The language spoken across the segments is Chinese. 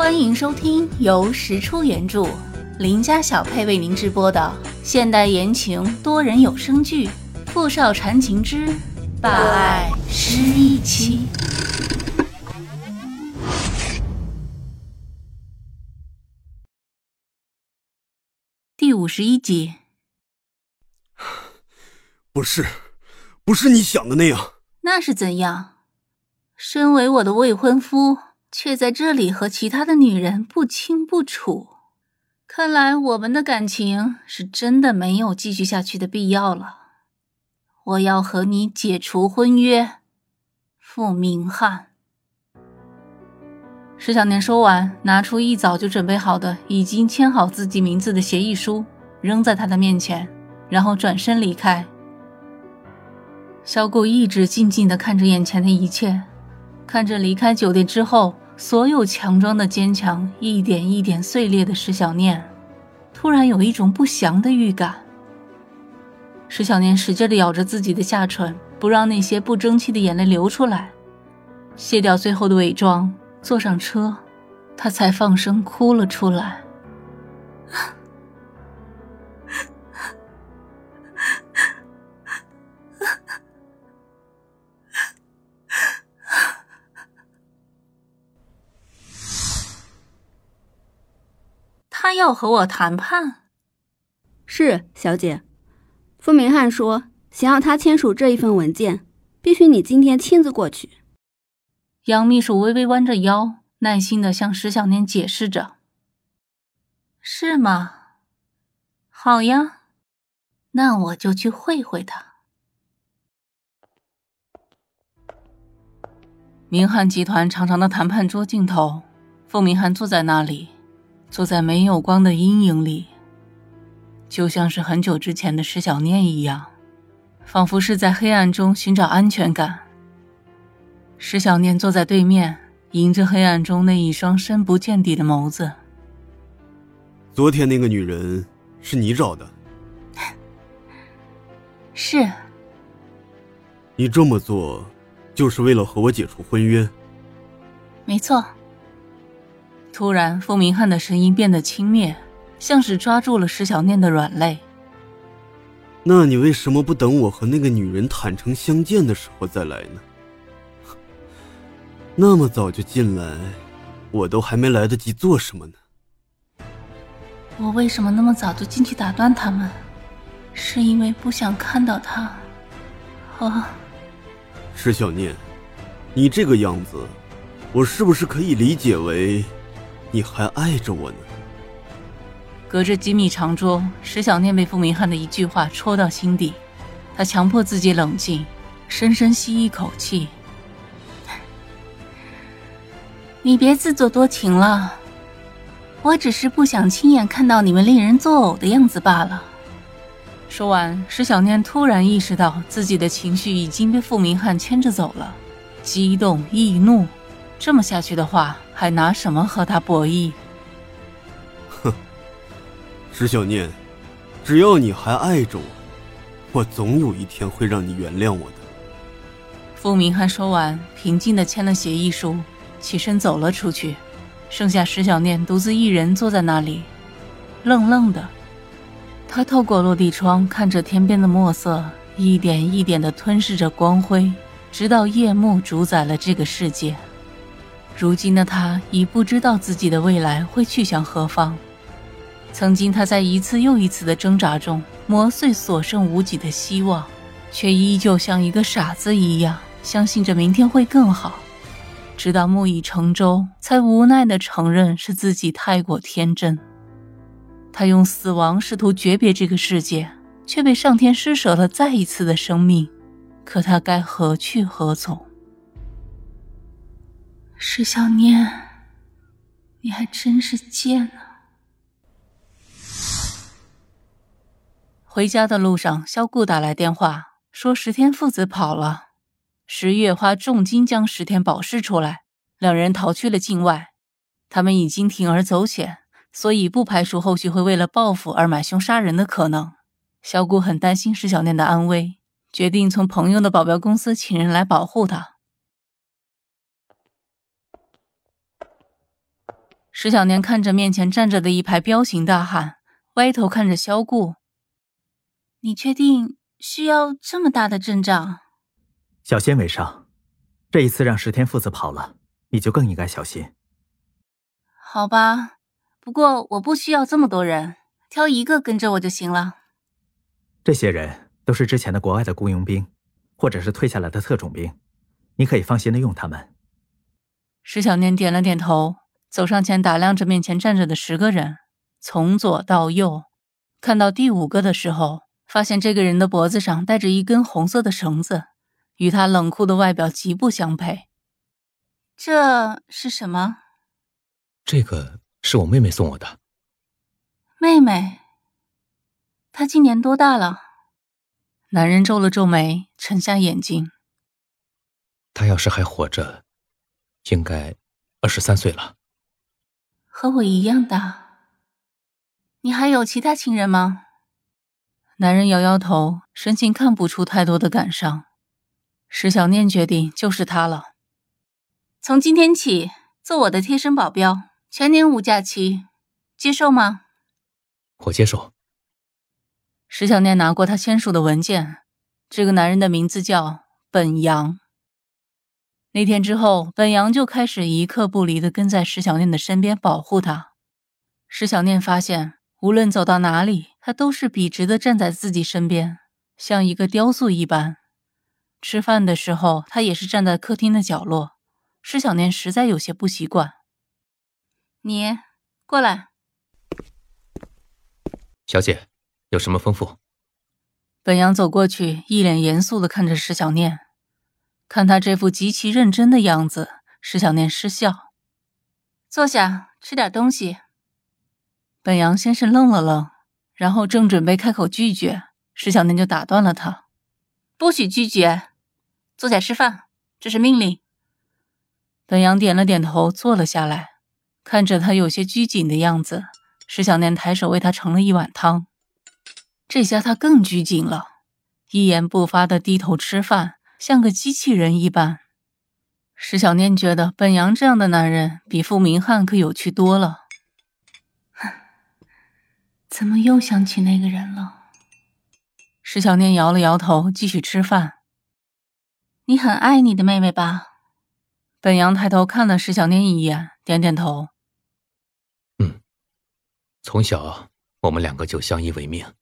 欢迎收听由石出原著、林家小配为您直播的现代言情多人有声剧《富少缠情之霸爱失忆妻》第五十一集。不是，不是你想的那样。那是怎样？身为我的未婚夫。却在这里和其他的女人不清不楚，看来我们的感情是真的没有继续下去的必要了。我要和你解除婚约，傅明翰。石小年说完，拿出一早就准备好的、已经签好自己名字的协议书，扔在他的面前，然后转身离开。小谷一直静静的看着眼前的一切，看着离开酒店之后。所有强装的坚强，一点一点碎裂的石小念，突然有一种不祥的预感。石小念使劲的咬着自己的下唇，不让那些不争气的眼泪流出来，卸掉最后的伪装，坐上车，她才放声哭了出来。他要和我谈判，是小姐。傅明翰说，想要他签署这一份文件，必须你今天亲自过去。杨秘书微微弯着腰，耐心的向石小念解释着：“是吗？好呀，那我就去会会他。”明翰集团长长的谈判桌尽头，傅明翰坐在那里。坐在没有光的阴影里，就像是很久之前的石小念一样，仿佛是在黑暗中寻找安全感。石小念坐在对面，迎着黑暗中那一双深不见底的眸子。昨天那个女人是你找的？是。你这么做，就是为了和我解除婚约？没错。突然，傅明翰的声音变得轻蔑，像是抓住了石小念的软肋。那你为什么不等我和那个女人坦诚相见的时候再来呢？那么早就进来，我都还没来得及做什么呢。我为什么那么早就进去打断他们？是因为不想看到他。啊，石小念，你这个样子，我是不是可以理解为？你还爱着我呢。隔着几米长桌，石小念被傅明翰的一句话戳到心底，他强迫自己冷静，深深吸一口气。你别自作多情了，我只是不想亲眼看到你们令人作呕的样子罢了。说完，石小念突然意识到自己的情绪已经被傅明翰牵着走了，激动易怒。这么下去的话，还拿什么和他博弈？哼，石小念，只要你还爱着我，我总有一天会让你原谅我的。傅明翰说完，平静的签了协议书，起身走了出去，剩下石小念独自一人坐在那里，愣愣的。他透过落地窗看着天边的墨色，一点一点的吞噬着光辉，直到夜幕主宰了这个世界。如今的他已不知道自己的未来会去向何方。曾经他在一次又一次的挣扎中磨碎所剩无几的希望，却依旧像一个傻子一样相信着明天会更好。直到木已成舟，才无奈地承认是自己太过天真。他用死亡试图诀别这个世界，却被上天施舍了再一次的生命。可他该何去何从？石小念，你还真是贱啊！回家的路上，萧顾打来电话，说石天父子跑了。石月花重金将石天保释出来，两人逃去了境外。他们已经铤而走险，所以不排除后续会为了报复而买凶杀人的可能。萧顾很担心石小念的安危，决定从朋友的保镖公司请人来保护他。石小年看着面前站着的一排彪形大汉，歪头看着萧顾：“你确定需要这么大的阵仗？”小心为上，这一次让石天父子跑了，你就更应该小心。好吧，不过我不需要这么多人，挑一个跟着我就行了。这些人都是之前的国外的雇佣兵，或者是退下来的特种兵，你可以放心的用他们。石小念点了点头，走上前打量着面前站着的十个人，从左到右，看到第五个的时候，发现这个人的脖子上带着一根红色的绳子。与他冷酷的外表极不相配。这是什么？这个是我妹妹送我的。妹妹，她今年多大了？男人皱了皱眉，沉下眼睛。她要是还活着，应该二十三岁了。和我一样大。你还有其他情人吗？男人摇摇头，神情看不出太多的感伤。石小念决定就是他了。从今天起，做我的贴身保镖，全年无假期，接受吗？我接受。石小念拿过他签署的文件。这个男人的名字叫本阳。那天之后，本阳就开始一刻不离的跟在石小念的身边，保护她。石小念发现，无论走到哪里，他都是笔直的站在自己身边，像一个雕塑一般。吃饭的时候，他也是站在客厅的角落。石小念实在有些不习惯。你过来，小姐，有什么吩咐？本阳走过去，一脸严肃的看着石小念，看他这副极其认真的样子，石小念失笑。坐下，吃点东西。本阳先是愣了愣，然后正准备开口拒绝，石小念就打断了他：“不许拒绝。”坐下吃饭，这是命令。本阳点了点头，坐了下来，看着他有些拘谨的样子，石小念抬手为他盛了一碗汤。这下他更拘谨了，一言不发的低头吃饭，像个机器人一般。石小念觉得本阳这样的男人比傅明翰可有趣多了。怎么又想起那个人了？石小念摇了摇头，继续吃饭。你很爱你的妹妹吧？本阳抬头看了石小念一眼，点点头。嗯，从小我们两个就相依为命。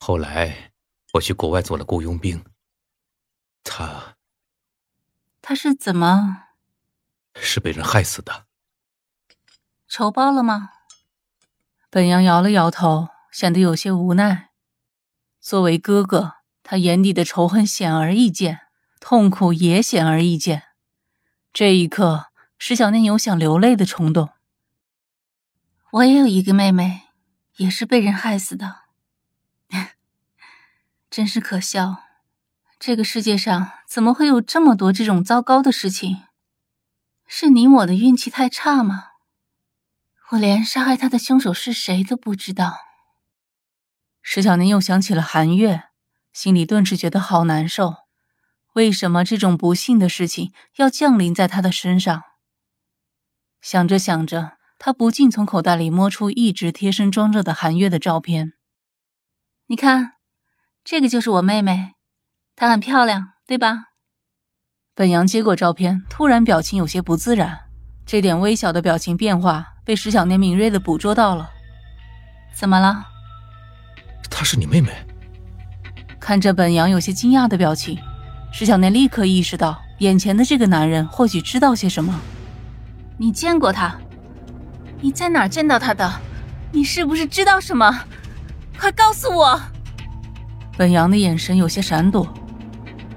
后来我去国外做了雇佣兵。他，是怎么？是被人害死的。仇报了吗？本阳摇了摇头，显得有些无奈。作为哥哥，他眼底的仇恨显而易见。痛苦也显而易见。这一刻，石小念有想流泪的冲动。我也有一个妹妹，也是被人害死的，真是可笑。这个世界上怎么会有这么多这种糟糕的事情？是你我的运气太差吗？我连杀害他的凶手是谁都不知道。石小宁又想起了韩月，心里顿时觉得好难受。为什么这种不幸的事情要降临在他的身上？想着想着，他不禁从口袋里摸出一直贴身装着的韩月的照片。你看，这个就是我妹妹，她很漂亮，对吧？本阳接过照片，突然表情有些不自然，这点微小的表情变化被石小念敏锐的捕捉到了。怎么了？她是你妹妹？看着本阳有些惊讶的表情。石小念立刻意识到，眼前的这个男人或许知道些什么。你见过他？你在哪儿见到他的？你是不是知道什么？快告诉我！本阳的眼神有些闪躲。